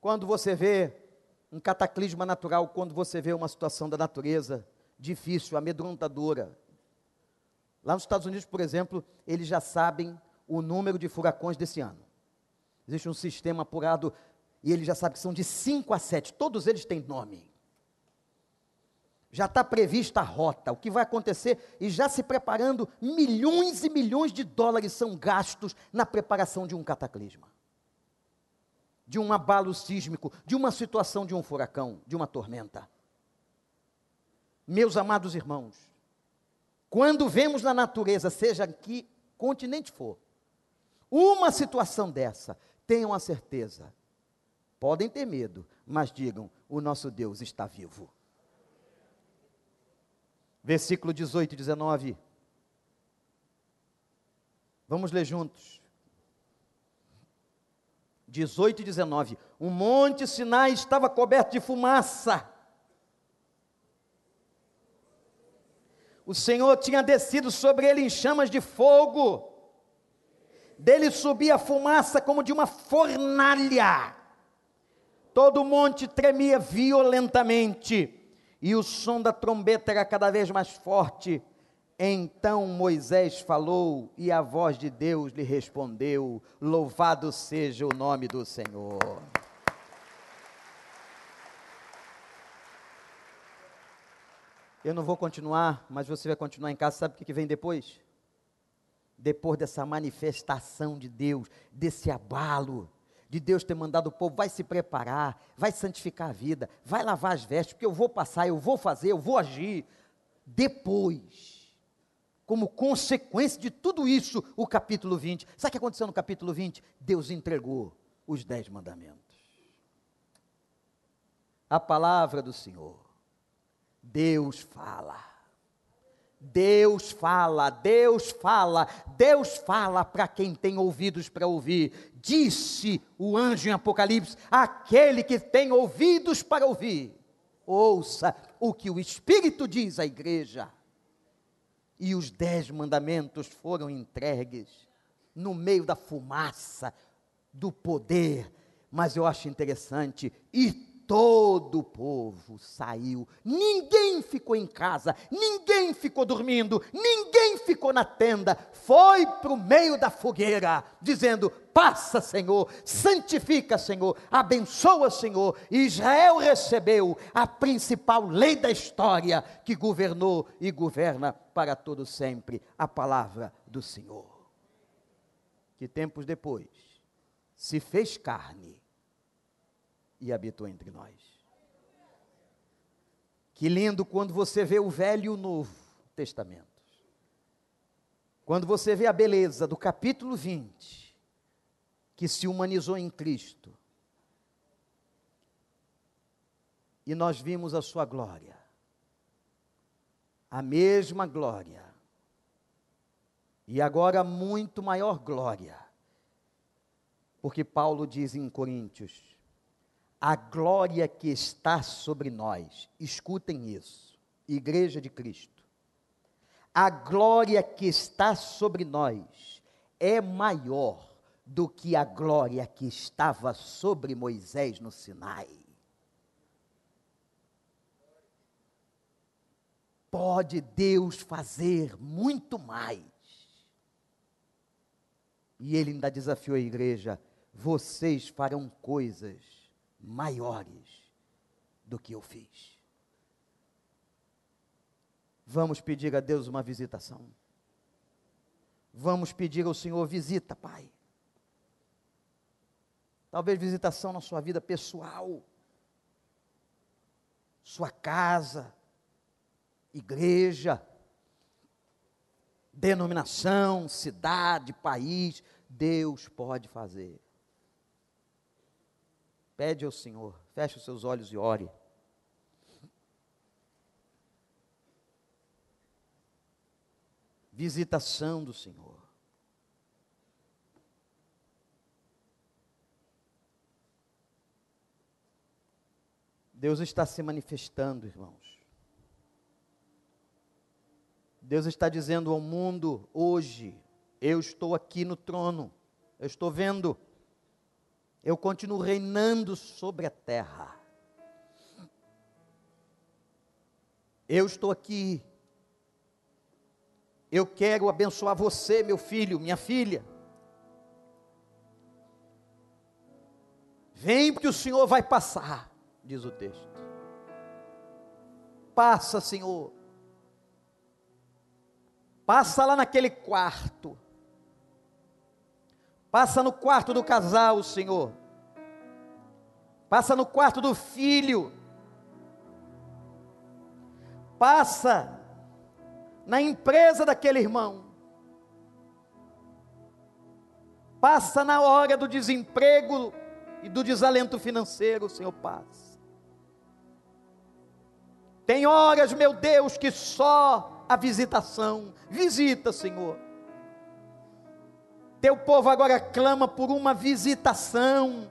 Speaker 1: Quando você vê um cataclisma natural, quando você vê uma situação da natureza difícil, amedrontadora. Lá nos Estados Unidos, por exemplo, eles já sabem o número de furacões desse ano. Existe um sistema apurado e eles já sabem que são de 5 a 7, todos eles têm nome já está prevista a rota, o que vai acontecer, e já se preparando, milhões e milhões de dólares são gastos na preparação de um cataclisma, de um abalo sísmico, de uma situação de um furacão, de uma tormenta. Meus amados irmãos, quando vemos na natureza, seja que continente for, uma situação dessa, tenham a certeza, podem ter medo, mas digam: o nosso Deus está vivo versículo 18 e 19. Vamos ler juntos. 18 e 19. O monte Sinai estava coberto de fumaça. O Senhor tinha descido sobre ele em chamas de fogo. Dele subia fumaça como de uma fornalha. Todo o monte tremia violentamente, e o som da trombeta era cada vez mais forte. Então Moisés falou, e a voz de Deus lhe respondeu: Louvado seja o nome do Senhor. Eu não vou continuar, mas você vai continuar em casa. Sabe o que vem depois? Depois dessa manifestação de Deus, desse abalo, de Deus ter mandado o povo, vai se preparar, vai santificar a vida, vai lavar as vestes, porque eu vou passar, eu vou fazer, eu vou agir. Depois, como consequência de tudo isso, o capítulo 20. Sabe o que aconteceu no capítulo 20? Deus entregou os dez mandamentos. A palavra do Senhor Deus fala. Deus fala, Deus fala, Deus fala para quem tem ouvidos para ouvir. Disse o anjo em Apocalipse: aquele que tem ouvidos para ouvir, ouça o que o Espírito diz à igreja. E os dez mandamentos foram entregues no meio da fumaça do poder. Mas eu acho interessante, e todo o povo saiu, ninguém ficou em casa, ninguém ficou dormindo, ninguém ficou na tenda, foi para o meio da fogueira, dizendo: Passa, Senhor, santifica, Senhor, abençoa, Senhor. E Israel recebeu a principal lei da história que governou e governa para todo sempre a palavra do Senhor. Que tempos depois se fez carne e habitou entre nós. Que lindo quando você vê o Velho e o Novo Testamento. Quando você vê a beleza do capítulo 20, que se humanizou em Cristo, e nós vimos a sua glória, a mesma glória, e agora muito maior glória, porque Paulo diz em Coríntios: a glória que está sobre nós, escutem isso, Igreja de Cristo, a glória que está sobre nós é maior do que a glória que estava sobre Moisés no Sinai. Pode Deus fazer muito mais. E ele ainda desafiou a igreja: vocês farão coisas maiores do que eu fiz. Vamos pedir a Deus uma visitação. Vamos pedir ao Senhor visita, Pai. Talvez visitação na sua vida pessoal, sua casa, igreja, denominação, cidade, país. Deus pode fazer. Pede ao Senhor, feche os seus olhos e ore. Visitação do Senhor. Deus está se manifestando, irmãos. Deus está dizendo ao mundo hoje: eu estou aqui no trono, eu estou vendo eu continuo reinando sobre a terra. Eu estou aqui. Eu quero abençoar você, meu filho, minha filha. Vem, porque o Senhor vai passar, diz o texto. Passa, Senhor. Passa lá naquele quarto. Passa no quarto do casal, Senhor. Passa no quarto do filho. Passa na empresa daquele irmão. Passa na hora do desemprego e do desalento financeiro, Senhor, passa. Tem horas, meu Deus, que só a visitação. Visita, Senhor teu povo agora clama por uma visitação.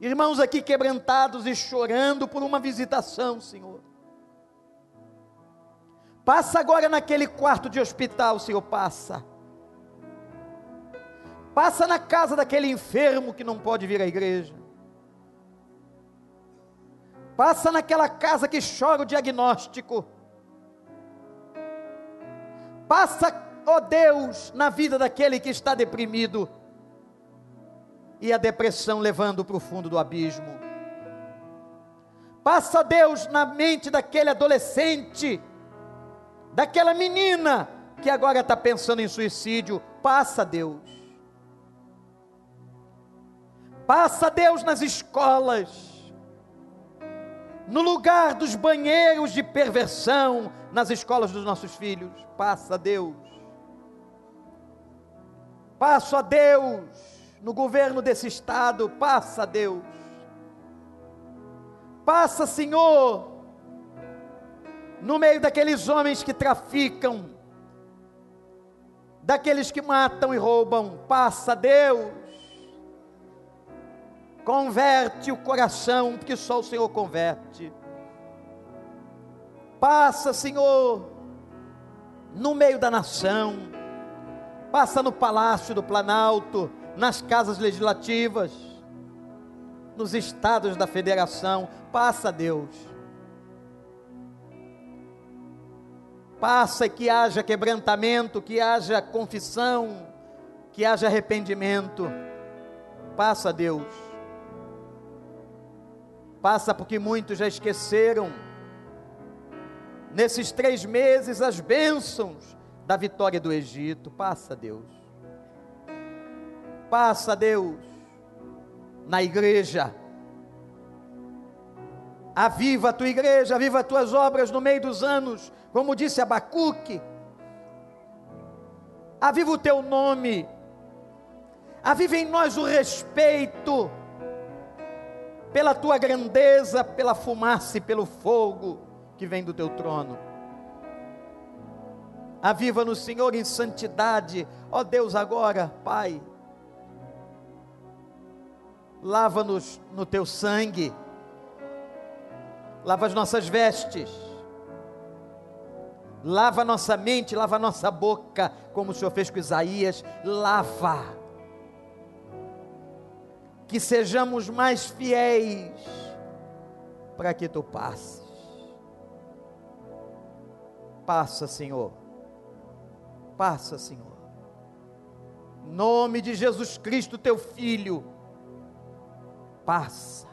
Speaker 1: Irmãos aqui quebrantados e chorando por uma visitação, Senhor. Passa agora naquele quarto de hospital, Senhor, passa. Passa na casa daquele enfermo que não pode vir à igreja. Passa naquela casa que chora o diagnóstico. Passa, ó oh Deus, na vida daquele que está deprimido. E a depressão levando para o fundo do abismo. Passa, Deus, na mente daquele adolescente, daquela menina que agora está pensando em suicídio. Passa, Deus. Passa, Deus, nas escolas, no lugar dos banheiros de perversão, nas escolas dos nossos filhos. Passa, Deus. Passa, Deus, no governo desse estado. Passa, Deus Passa, Senhor, no meio daqueles homens que traficam, daqueles que matam e roubam. Passa, Deus. Converte o coração, porque só o Senhor converte. Passa, Senhor, no meio da nação. Passa no palácio do Planalto, nas casas legislativas nos estados da federação. Passa, Deus. Passa que haja quebrantamento, que haja confissão, que haja arrependimento. Passa, Deus. Passa porque muitos já esqueceram, nesses três meses, as bênçãos da vitória do Egito. Passa, Deus. Passa, Deus na igreja. Aviva a tua igreja, aviva as tuas obras no meio dos anos, como disse Abacuque. Aviva o teu nome, aviva em nós o respeito pela tua grandeza, pela fumaça e pelo fogo que vem do teu trono. Aviva no Senhor em santidade, ó Deus, agora, Pai lava-nos no teu sangue, lava as nossas vestes, lava nossa mente, lava nossa boca, como o Senhor fez com Isaías, lava, que sejamos mais fiéis, para que tu passes. Passa, Senhor, passa, Senhor, nome de Jesus Cristo, teu Filho passa.